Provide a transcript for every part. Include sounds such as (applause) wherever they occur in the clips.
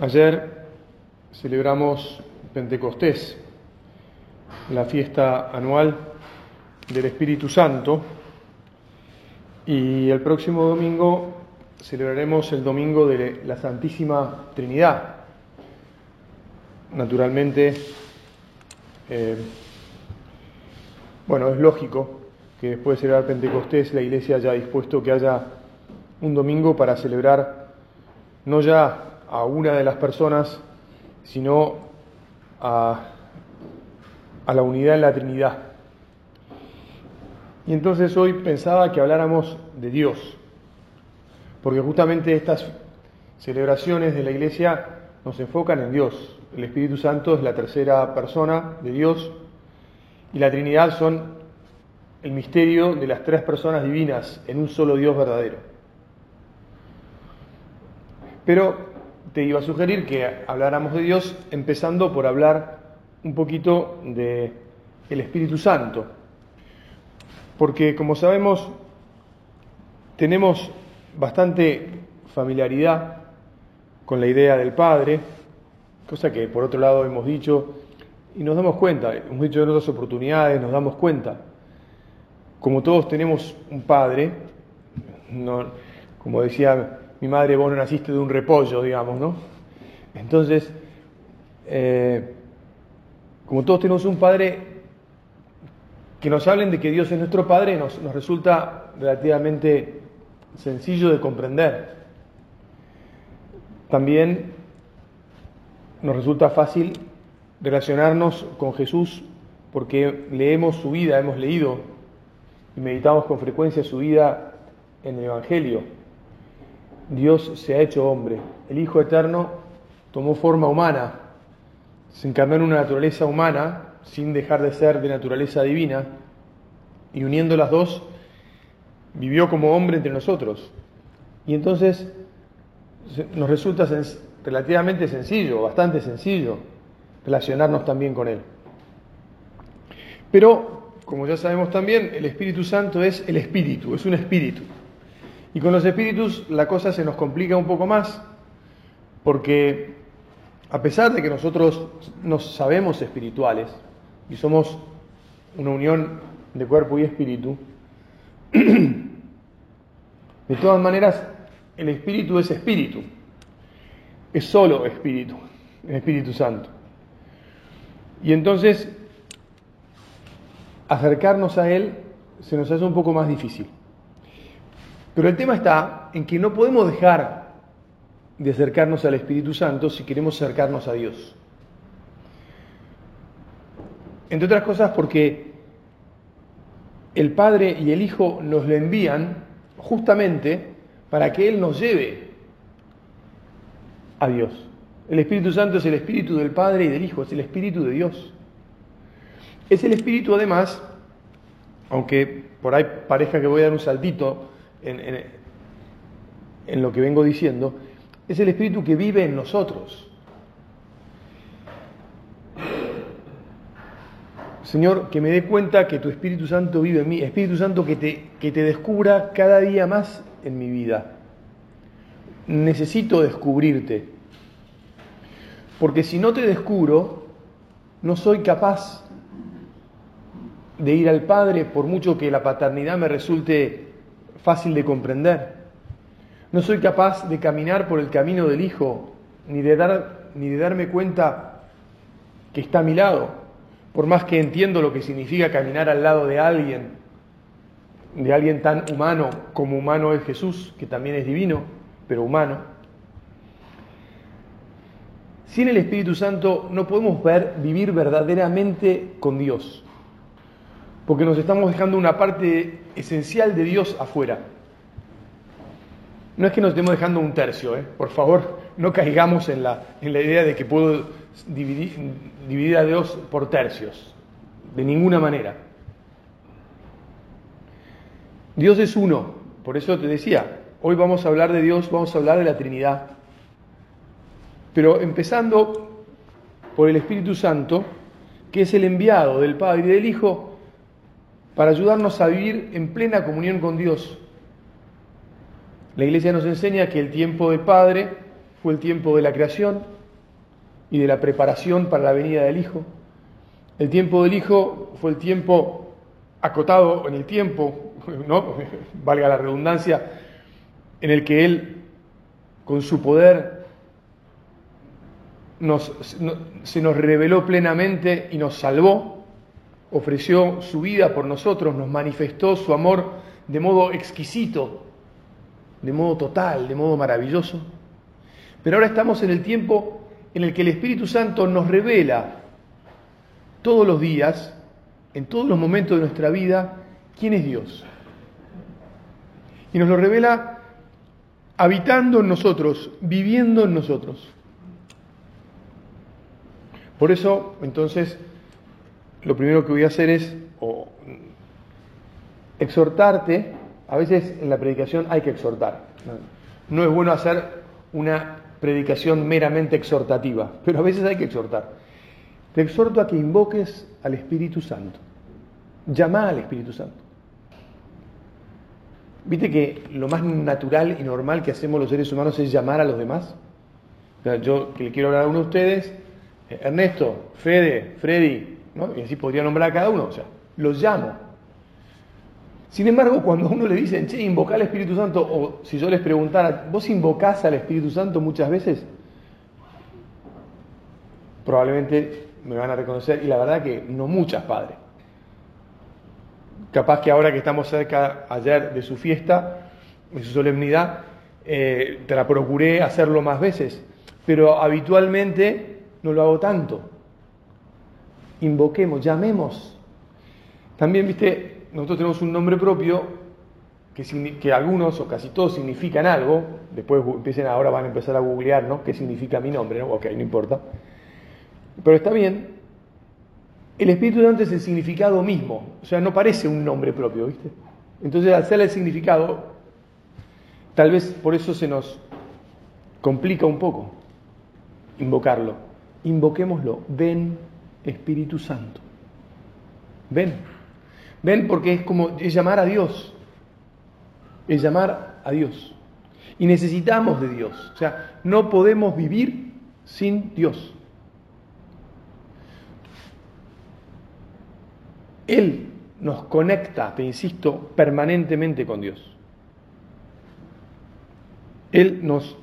Ayer celebramos Pentecostés, la fiesta anual del Espíritu Santo, y el próximo domingo celebraremos el domingo de la Santísima Trinidad. Naturalmente, eh, bueno, es lógico que después de celebrar Pentecostés la Iglesia haya dispuesto que haya un domingo para celebrar no ya a una de las personas, sino a, a la unidad en la Trinidad. Y entonces hoy pensaba que habláramos de Dios, porque justamente estas celebraciones de la Iglesia nos enfocan en Dios. El Espíritu Santo es la tercera persona de Dios y la Trinidad son el misterio de las tres personas divinas en un solo Dios verdadero. Pero te iba a sugerir que habláramos de Dios empezando por hablar un poquito de el Espíritu Santo. Porque como sabemos tenemos bastante familiaridad con la idea del Padre, cosa que por otro lado hemos dicho y nos damos cuenta, hemos dicho en otras oportunidades, nos damos cuenta. Como todos tenemos un Padre, no, como decía mi madre, vos no naciste de un repollo, digamos, ¿no? Entonces, eh, como todos tenemos un padre, que nos hablen de que Dios es nuestro Padre nos, nos resulta relativamente sencillo de comprender. También nos resulta fácil relacionarnos con Jesús porque leemos su vida, hemos leído y meditamos con frecuencia su vida en el Evangelio. Dios se ha hecho hombre. El Hijo Eterno tomó forma humana, se encarnó en una naturaleza humana sin dejar de ser de naturaleza divina y uniendo las dos vivió como hombre entre nosotros. Y entonces nos resulta relativamente sencillo, bastante sencillo, relacionarnos también con Él. Pero, como ya sabemos también, el Espíritu Santo es el Espíritu, es un Espíritu. Y con los espíritus la cosa se nos complica un poco más, porque a pesar de que nosotros nos sabemos espirituales y somos una unión de cuerpo y espíritu, (clears throat) de todas maneras el espíritu es espíritu, es solo espíritu, el Espíritu Santo. Y entonces acercarnos a Él se nos hace un poco más difícil. Pero el tema está en que no podemos dejar de acercarnos al Espíritu Santo si queremos acercarnos a Dios. Entre otras cosas porque el Padre y el Hijo nos lo envían justamente para que Él nos lleve a Dios. El Espíritu Santo es el Espíritu del Padre y del Hijo, es el Espíritu de Dios. Es el Espíritu además, aunque por ahí parezca que voy a dar un saltito, en, lo que vengo diciendo, es el Espíritu que vive en nosotros. Señor, que me dé cuenta que tu Espíritu Santo vive en mí, Espíritu Santo que te, que te descubra cada día más en mi vida. Necesito descubrirte, porque si no te descubro, no soy capaz de ir al Padre por mucho que la paternidad me resulte fácil de comprender. No soy capaz de caminar por el camino del Hijo, ni de, dar, ni de darme cuenta que está a mi lado, por más que entiendo lo que significa caminar al lado de alguien, de alguien tan humano como humano es Jesús, que también es divino, pero humano. Sin el Espíritu Santo no podemos ver, vivir verdaderamente con Dios porque nos estamos dejando una parte esencial de Dios afuera. No es que nos estemos dejando un tercio, ¿eh? por favor, no caigamos en la, en la idea de que puedo dividir, dividir a Dios por tercios, de ninguna manera. Dios es uno, por eso te decía, hoy vamos a hablar de Dios, vamos a hablar de la Trinidad. Pero empezando por el Espíritu Santo, que es el enviado del Padre y del Hijo para ayudarnos a vivir en plena comunión con Dios. La Iglesia nos enseña que el tiempo del Padre fue el tiempo de la creación y de la preparación para la venida del Hijo. El tiempo del Hijo fue el tiempo acotado en el tiempo, (laughs) ¿no? (laughs) valga la redundancia, en el que Él, con su poder, se nos reveló plenamente y nos salvó, ofreció su vida por nosotros, nos manifestó su amor de modo exquisito, de modo total, de modo maravilloso. Pero ahora estamos en el tiempo en el que el Espíritu Santo nos revela todos los días, en todos los momentos de nuestra vida, quién es Dios. Y nos lo revela habitando en nosotros, viviendo en nosotros. Por eso, entonces, lo primero que voy a hacer es exhortarte. A veces en la predicación hay que exhortar. No es bueno hacer una predicación meramente exhortativa, pero a veces hay que exhortar. Te exhorto a que invoques al Espíritu Santo. Llama al Espíritu Santo. ¿Viste que lo más natural y normal que hacemos los seres humanos es llamar a los demás? yo que le quiero hablar a uno de ustedes, eh, Ernesto, Fede, Freddy, y así podría nombrar a cada uno, o sea, los llamo. Sin embargo, cuando a uno le dicen, che, invoca al Espíritu Santo, o si yo les preguntara, ¿vos invocás al Espíritu Santo muchas veces? Probablemente me van a reconocer, y la verdad que no muchas, padre. Capaz que ahora que estamos cerca ayer de su fiesta, de su solemnidad, eh, te la procuré hacerlo más veces, pero habitualmente no lo hago tanto. Invoquemos, llamemos. También, viste, nosotros tenemos un nombre propio que, que, algunos o casi todos significan algo. Después empiecen, ahora van a empezar a googlear, ¿no? ¿Qué significa mi nombre? ¿no? Ok, no importa. Pero está bien. El Espíritu Santo es el significado mismo. O sea, no parece un nombre propio, ¿viste? Entonces, al ser el significado, tal vez por eso se nos complica un poco invocarlo invoquémoslo. Ven, Espíritu Santo. Ven. Ven porque es como es llamar a Dios. Es llamar a Dios. Y necesitamos de Dios. O sea, no podemos vivir sin Dios. Él nos conecta, te insisto, permanentemente con Dios. Él nos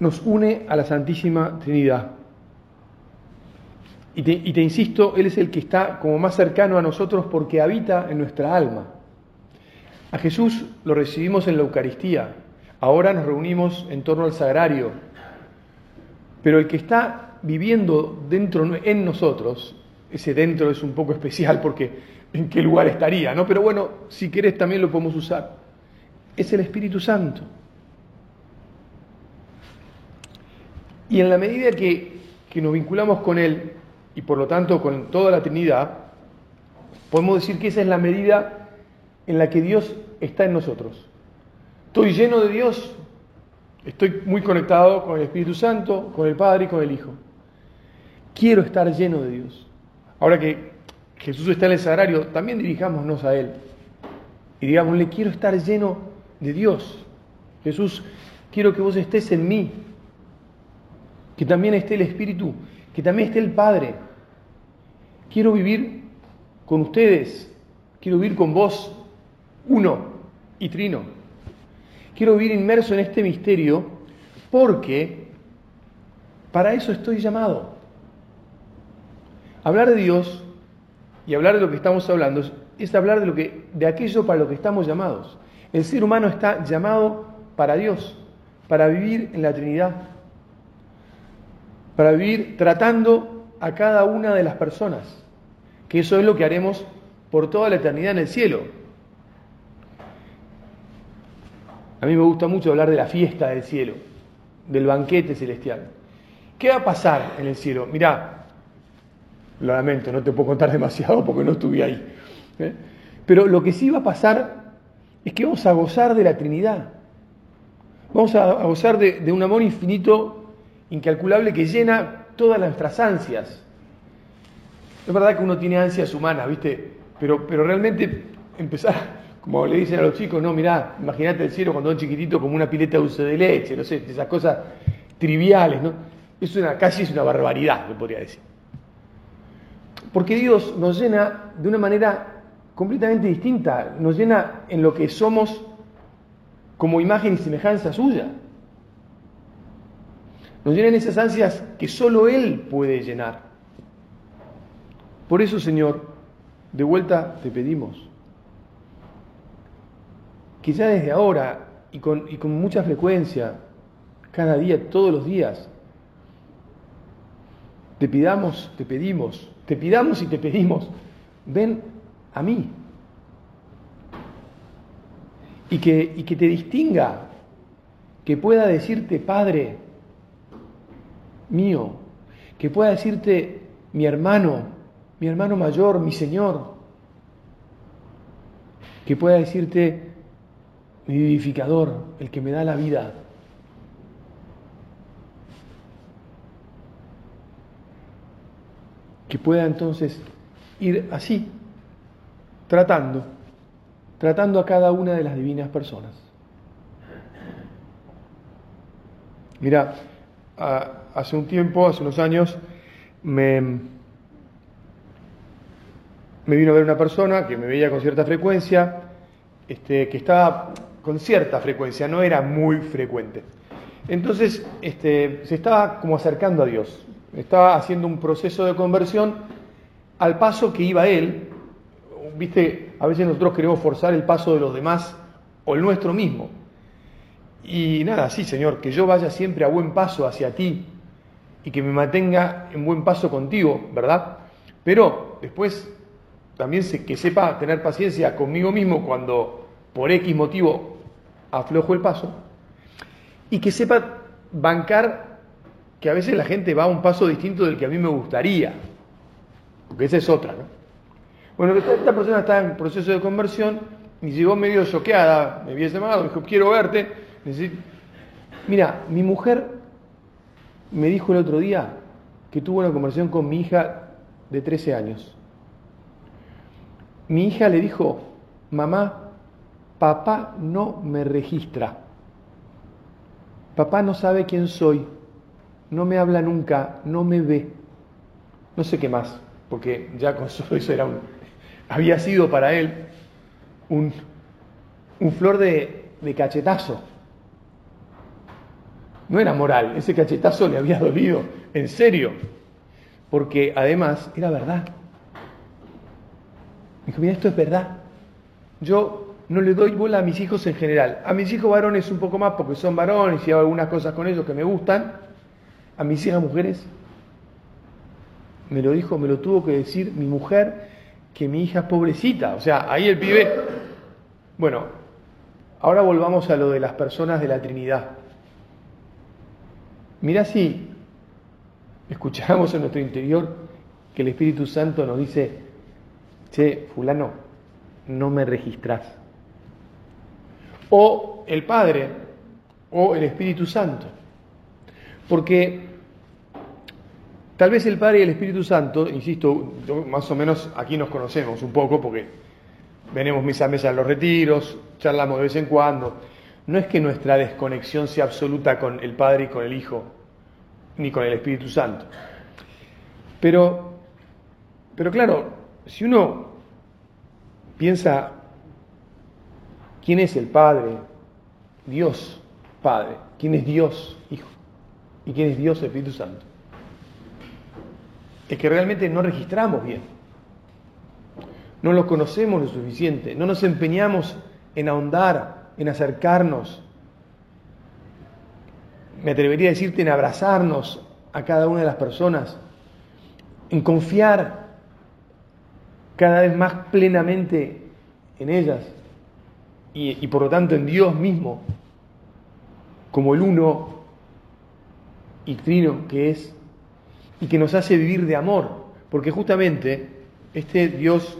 nos une a la Santísima Trinidad. Y te, insisto, Él es el que está como más cercano a nosotros porque habita en nuestra alma. A Jesús lo recibimos en la Eucaristía, ahora nos reunimos en torno al sagrario, pero el que está viviendo dentro en nosotros, ese dentro es un poco especial porque en qué lugar estaría, ¿no? Pero bueno, si querés también lo podemos usar. Es el Espíritu Santo. Y en la medida que, nos vinculamos con Él, y por lo tanto con toda la Trinidad, podemos decir que esa es la medida en la que Dios está en nosotros. Estoy lleno de Dios, estoy muy conectado con el Espíritu Santo, con el Padre y con el Hijo. Quiero estar lleno de Dios. Ahora que Jesús está en el sagrario, también dirijámonos a Él y digámosle, quiero estar lleno de Dios. Jesús, quiero que vos estés en mí, que también esté el Espíritu, que también esté el Padre. Quiero vivir con ustedes, quiero vivir con vos, uno y trino. Quiero vivir inmerso en este misterio porque para eso estoy llamado. Hablar de Dios y hablar de lo que estamos hablando es hablar de, lo que, de aquello para lo que estamos llamados. El ser humano está llamado para Dios, para vivir en la Trinidad para vivir tratando a cada una de las personas, que eso es lo que haremos por toda la eternidad en el cielo. A mí me gusta mucho hablar de la fiesta del cielo, del banquete celestial. ¿Qué va a pasar en el cielo? Mirá, lo lamento, no te puedo contar (laughs) demasiado porque no estuve ahí. ¿eh? Pero lo que sí va a pasar es que vamos a gozar de la Trinidad. Vamos a, gozar de, un amor infinito, incalculable, que llena todas nuestras ansias. Es verdad que uno tiene ansias humanas, ¿viste? Pero, pero realmente empezar, como le dicen a los chicos, no, mirá, imagínate el cielo cuando son chiquitito como una pileta dulce de leche, no sé, esas cosas triviales, ¿no? Es una, casi es una barbaridad, le podría decir. Porque Dios nos llena de una manera completamente distinta, nos llena en lo que somos como imagen y semejanza suya. Nos llena en esas ansias que solo Él puede llenar. Por eso, Señor, de vuelta te pedimos que ya desde ahora y con, mucha frecuencia, cada día, todos los días, te pidamos, te pedimos, te pidamos y te pedimos, ven a mí. Y que, y que te distinga, que pueda decirte Padre mío, que pueda decirte mi hermano, mi hermano mayor, mi Señor, que pueda decirte mi vivificador, el que me da la vida. Que pueda entonces ir así, tratando, tratando a cada una de las divinas personas. Mira, hace un tiempo, hace unos años, me, me vino a ver una persona que me veía con cierta frecuencia, este, que estaba con cierta frecuencia, no era muy frecuente. Entonces este, se estaba como acercando a Dios, estaba haciendo un proceso de conversión al paso que iba él. Viste, a veces nosotros queremos forzar el paso de los demás o el nuestro mismo. Y nada, sí, Señor, que yo vaya siempre a buen paso hacia ti y que me mantenga en buen paso contigo, ¿verdad? Pero después también que sepa tener paciencia conmigo mismo cuando por X motivo aflojo el paso y que sepa bancar que a veces la gente va a un paso distinto del que a mí me gustaría, porque esa es otra, ¿no? Bueno, esta persona está en proceso de conversión y llegó medio choqueada, me había llamado, me dijo, quiero verte, Mira, mi mujer me dijo el otro día que tuvo una conversión con mi hija de 13 años. Mi hija le dijo, mamá, papá no me registra. Papá no sabe quién soy, no me habla nunca, no me ve. No sé qué más, porque ya con (laughs) solo eso era un, había sido para él un, un flor de, de cachetazo. No era moral, ese cachetazo le había dolido, en serio, porque además era verdad. Dijo, mira, esto es verdad. Yo no le doy bola a mis hijos en general. A mis hijos varones un poco más porque son varones y hago algunas cosas con ellos que me gustan. A mis hijas mujeres me lo dijo, me lo tuvo que decir mi mujer que mi hija es pobrecita. O sea, ahí el pibe... Bueno, ahora volvamos a lo de las personas de la Trinidad. Mira si escuchamos en nuestro interior que el Espíritu Santo nos dice, che, fulano, no me registrás o el Padre o el Espíritu Santo. Porque tal vez el Padre y el Espíritu Santo, insisto, más o menos aquí nos conocemos un poco porque venimos misa a mesa en los retiros, charlamos de vez en cuando. No es que nuestra desconexión sea absoluta con el Padre y con el Hijo, ni con el Espíritu Santo. Pero, pero claro, si uno piensa ¿Quién es el Padre? Dios Padre. ¿Quién es Dios Hijo? ¿Y quién es Dios Espíritu Santo? Es que realmente no registramos bien. No lo conocemos lo suficiente. No nos empeñamos en ahondar, en acercarnos. Me atrevería a decirte en abrazarnos a cada una de las personas, en confiar cada vez más plenamente en ellas y, por lo tanto en Dios mismo, como el uno y trino que es, y que nos hace vivir de amor, porque justamente este Dios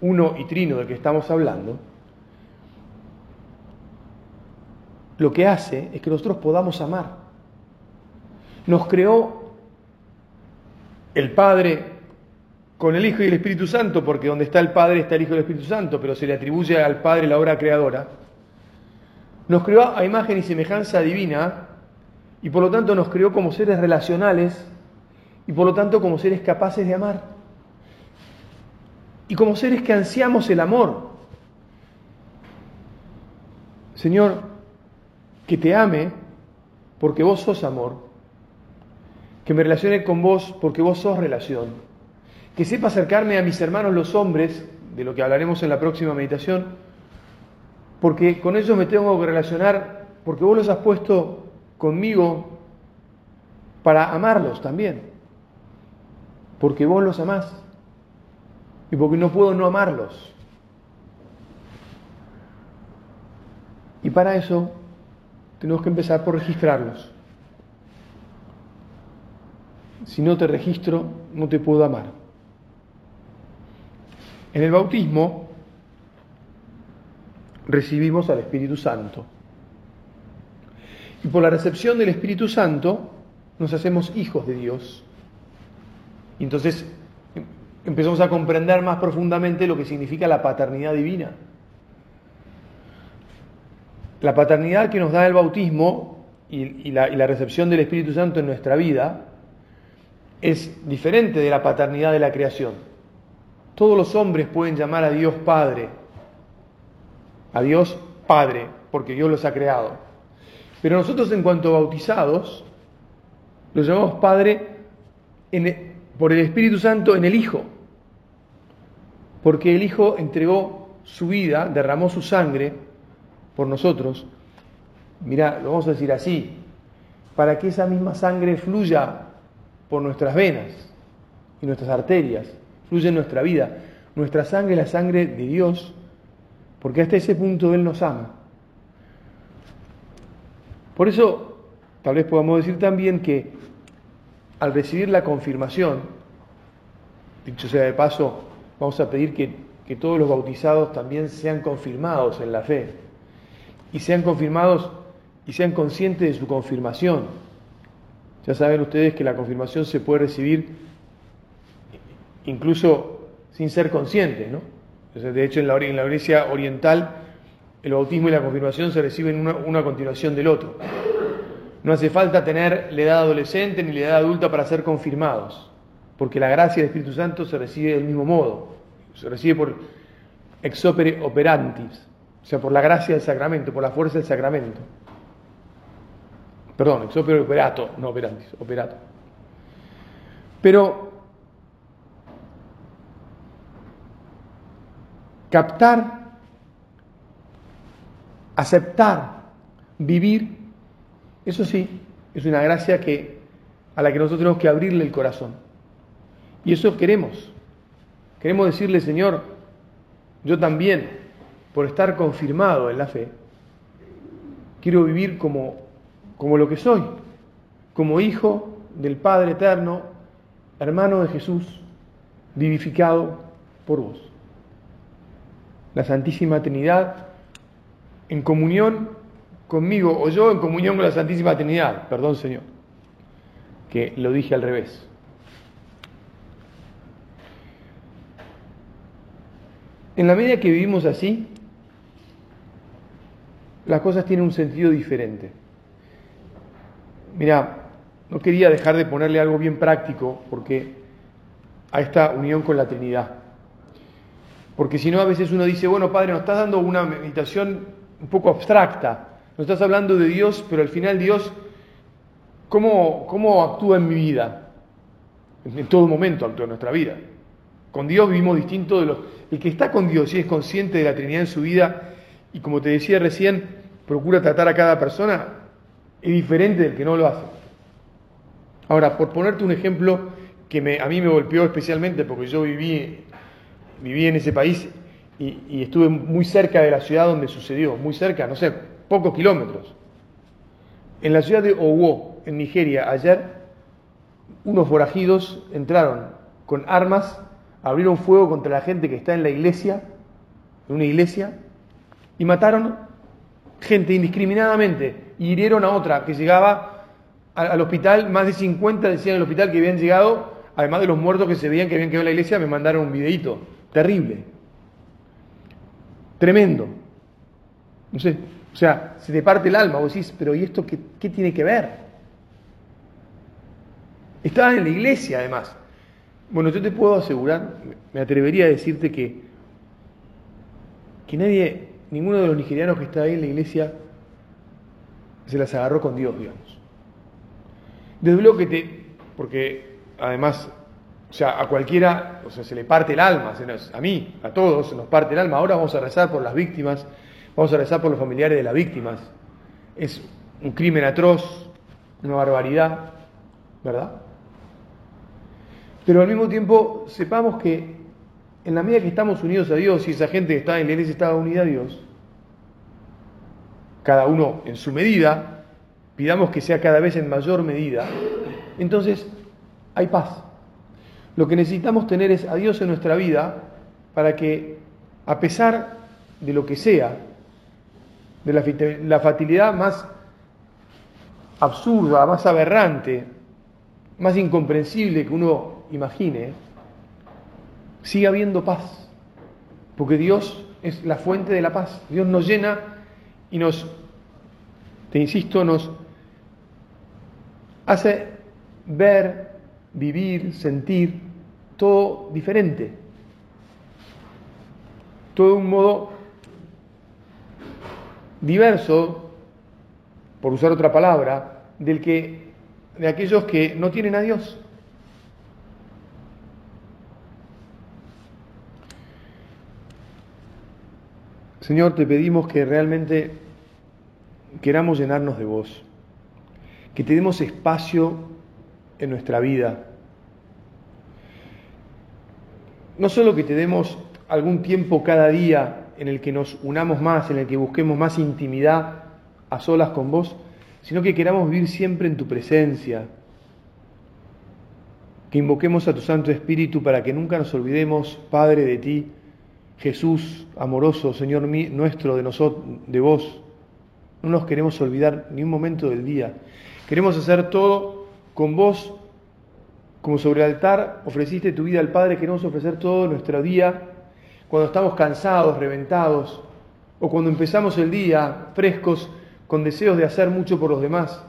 uno y trino del que estamos hablando, lo que hace es que nosotros podamos amar. Nos creó el Padre con el Hijo y el Espíritu Santo, porque donde está el Padre está el Hijo y el Espíritu Santo, pero se le atribuye al Padre la obra creadora. Nos creó a imagen y semejanza divina y por lo tanto nos creó como seres relacionales y por lo tanto como seres capaces de amar. Y como seres que ansiamos el amor. Señor, que te ame porque vos sos amor. Que me relacione con vos porque vos sos relación. Que sepa acercarme a mis hermanos los hombres, de lo que hablaremos en la próxima meditación, porque con ellos me tengo que relacionar, porque vos los has puesto conmigo para amarlos también, porque vos los amás y porque no puedo no amarlos. Y para eso tenemos que empezar por registrarlos. Si no te registro, no te puedo amar. En el bautismo recibimos al Espíritu Santo. Y por la recepción del Espíritu Santo nos hacemos hijos de Dios. Y entonces empezamos a comprender más profundamente lo que significa la paternidad divina. La paternidad que nos da el bautismo y, la, y la recepción del Espíritu Santo en nuestra vida es diferente de la paternidad de la creación. Todos los hombres pueden llamar a Dios Padre, a Dios Padre, porque Dios los ha creado. Pero nosotros en cuanto bautizados, lo llamamos Padre por el Espíritu Santo en el Hijo, porque el Hijo entregó su vida, derramó su sangre por nosotros. Mira, lo vamos a decir así, para que esa misma sangre fluya por nuestras venas y nuestras arterias, fluya en nuestra vida. Nuestra sangre es la sangre de Dios porque hasta ese punto Él nos ama. Por eso, tal vez podamos decir también que al recibir la confirmación, dicho sea de paso, vamos a pedir que, que todos los bautizados también sean confirmados en la fe y sean confirmados y sean conscientes de su confirmación. Ya saben ustedes que la confirmación se puede recibir incluso sin ser conscientes, ¿no? De hecho, en la, iglesia oriental, el bautismo y la confirmación se reciben una, una continuación del otro. No hace falta tener la edad adolescente ni la edad adulta para ser confirmados, porque la gracia del Espíritu Santo se recibe del mismo modo, se recibe por ex opere operantis, o sea, por la gracia del sacramento, por la fuerza del sacramento. Perdón, ex opere operato, no operantis, operato. Pero captar, aceptar, vivir, eso sí, es una gracia que, a la que nosotros tenemos que abrirle el corazón. Y eso queremos. Queremos decirle, Señor, yo también, por estar confirmado en la fe, quiero vivir como, como lo que soy, como hijo del Padre Eterno, hermano de Jesús, vivificado por vos la Santísima Trinidad en comunión conmigo o yo en comunión con la Santísima Trinidad. Perdón, Señor, que lo dije al revés. En la medida que vivimos así, las cosas tienen un sentido diferente. Mira, no quería dejar de ponerle algo bien práctico porque a esta unión con la Trinidad. Porque si no, a veces uno dice, bueno, Padre, nos estás dando una meditación un poco abstracta, nos estás hablando de Dios, pero al final Dios, ¿cómo, cómo actúa en mi vida? En todo momento actúa en nuestra vida. Con Dios vivimos distinto de los... El que está con Dios y es consciente de la Trinidad en su vida y como te decía recién, procura tratar a cada persona, es diferente del que no lo hace. Ahora, por ponerte un ejemplo que a mí me golpeó especialmente porque yo viví viví en ese país y, estuve muy cerca de la ciudad donde sucedió, muy cerca, no sé, pocos kilómetros. En la ciudad de Owo, en Nigeria, ayer, unos forajidos entraron con armas, abrieron fuego contra la gente que está en la iglesia, en una iglesia, y mataron gente indiscriminadamente y hirieron a otra que llegaba al hospital, más de 50 decían en el hospital que habían llegado, además de los muertos que se veían que habían quedado en la iglesia, me mandaron un videito, terrible, tremendo. No sé, o sea, se te parte el alma, vos decís, pero ¿y esto qué, tiene que ver? Estaban en la iglesia además. Bueno, yo te puedo asegurar, me atrevería a decirte que, que nadie ninguno de los nigerianos que está ahí en la iglesia se las agarró con Dios, digamos. Desde luego que te, porque además, o sea, a cualquiera, o sea, se le parte el alma, a mí, a todos, se nos parte el alma. Ahora vamos a rezar por las víctimas, vamos a rezar por los familiares de las víctimas. Es un crimen atroz, una barbaridad, ¿verdad? Pero al mismo tiempo, sepamos que en la medida que estamos unidos a Dios y esa gente que está en la iglesia está unida a Dios, cada uno en su medida, pidamos que sea cada vez en mayor medida, entonces hay paz. Lo que necesitamos tener es a Dios en nuestra vida para que, a pesar de lo que sea, de la, la fatalidad más absurda, más aberrante, más incomprensible que uno imagine, siga habiendo paz, porque Dios es la fuente de la paz. Dios nos llena y nos, te insisto, nos hace ver, vivir, sentir todo diferente, todo de un modo diverso, por usar otra palabra, del que de aquellos que no tienen a Dios. Señor, te pedimos que realmente queramos llenarnos de vos, que te demos espacio en nuestra vida. No solo que te demos algún tiempo cada día en el que nos unamos más, en el que busquemos más intimidad a solas con vos, sino que queramos vivir siempre en tu presencia, que invoquemos a tu Santo Espíritu para que nunca nos olvidemos, Padre, de ti, Jesús amoroso, Señor nuestro, de de vos. No nos queremos olvidar ni un momento del día. Queremos hacer todo con vos, como sobre el altar ofreciste tu vida al Padre, queremos ofrecer todo nuestro día cuando estamos cansados, reventados, o cuando empezamos el día frescos, con deseos de hacer mucho por los demás.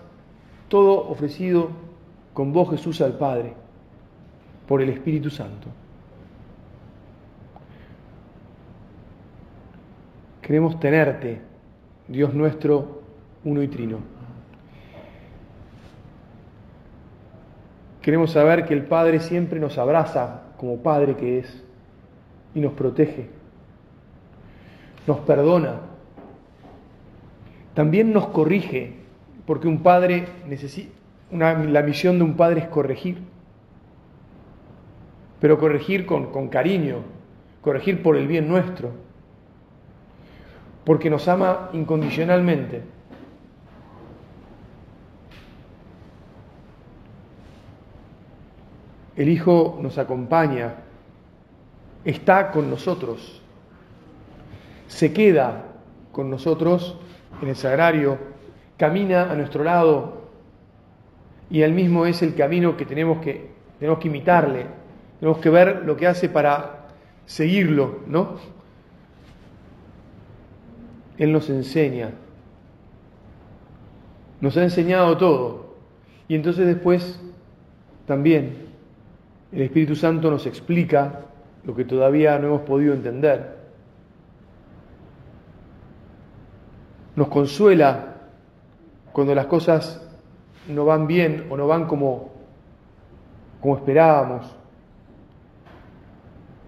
Todo ofrecido con vos, Jesús, al Padre, por el Espíritu Santo. Queremos tenerte, Dios nuestro, uno y trino. Queremos saber que el Padre siempre nos abraza como Padre que es y nos protege, nos perdona, también nos corrige, porque un Padre necesita, la misión de un Padre es corregir, pero corregir con, con cariño, corregir por el bien nuestro porque nos ama incondicionalmente. El Hijo nos acompaña, está con nosotros, se queda con nosotros en el sagrario, camina a nuestro lado y él mismo es el camino que tenemos que, tenemos que imitarle, tenemos que ver lo que hace para seguirlo, ¿no? Él nos enseña. Nos ha enseñado todo. Y entonces después también el Espíritu Santo nos explica lo que todavía no hemos podido entender. Nos consuela cuando las cosas no van bien o no van como, como esperábamos.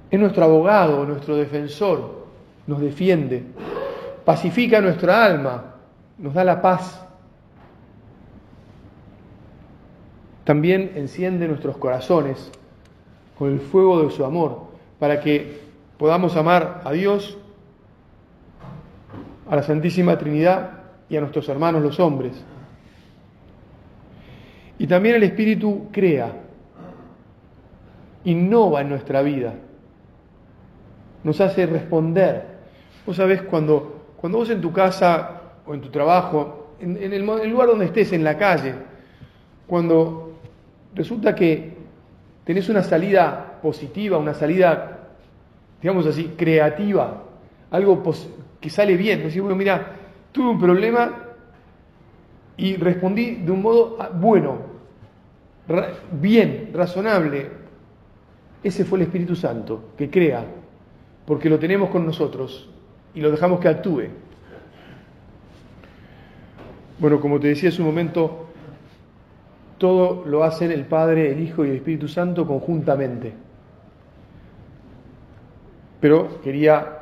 Es nuestro abogado, nuestro defensor, nos defiende pacifica nuestra alma, nos da la paz. También enciende nuestros corazones con el fuego de su amor, para que podamos amar a Dios, a la Santísima Trinidad y a nuestros hermanos los hombres. Y también el Espíritu crea, innova en nuestra vida, nos hace responder. Vos sabés, cuando, cuando vos en tu casa o en tu trabajo, en, el, lugar donde estés, en la calle, cuando resulta que tenés una salida positiva, una salida, digamos así, creativa, algo que sale bien, decir, bueno, mira, tuve un problema y respondí de un modo ah, bueno, bien, razonable. Ese fue el Espíritu Santo que crea, porque lo tenemos con nosotros y lo dejamos que actúe. Bueno, como te decía hace un momento, todo lo hacen el Padre, el Hijo y el Espíritu Santo conjuntamente. Pero quería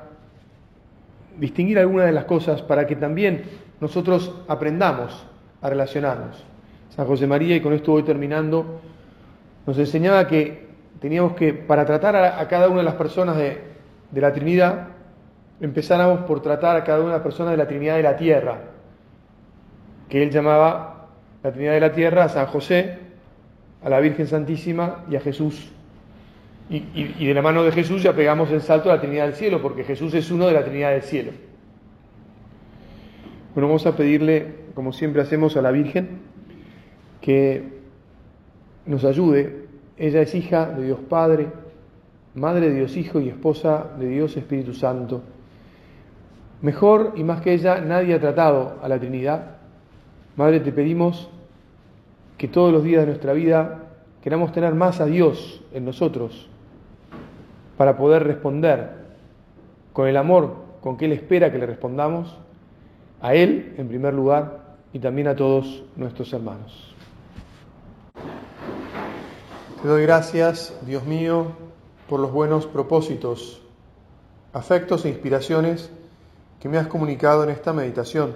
distinguir algunas de las cosas para que también nosotros aprendamos a relacionarnos. San José María, y con esto voy terminando, nos enseñaba que teníamos que, para tratar a, cada una de las personas de, de la Trinidad, empezáramos por tratar a cada una de las personas de la Trinidad de la Tierra, que él llamaba la Trinidad de la Tierra a San José, a la Virgen Santísima y a Jesús. Y, y, de la mano de Jesús ya pegamos el salto a la Trinidad del Cielo, porque Jesús es uno de la Trinidad del Cielo. Bueno, vamos a pedirle, como siempre hacemos, a la Virgen que nos ayude. Ella es hija de Dios Padre, madre de Dios Hijo y esposa de Dios Espíritu Santo. Mejor y más que ella nadie ha tratado a la Trinidad. Madre, te pedimos que todos los días de nuestra vida queramos tener más a Dios en nosotros para poder responder con el amor con que Él espera que le respondamos, a Él en primer lugar y también a todos nuestros hermanos. Te doy gracias, Dios mío, por los buenos propósitos, afectos e inspiraciones que me has comunicado en esta meditación.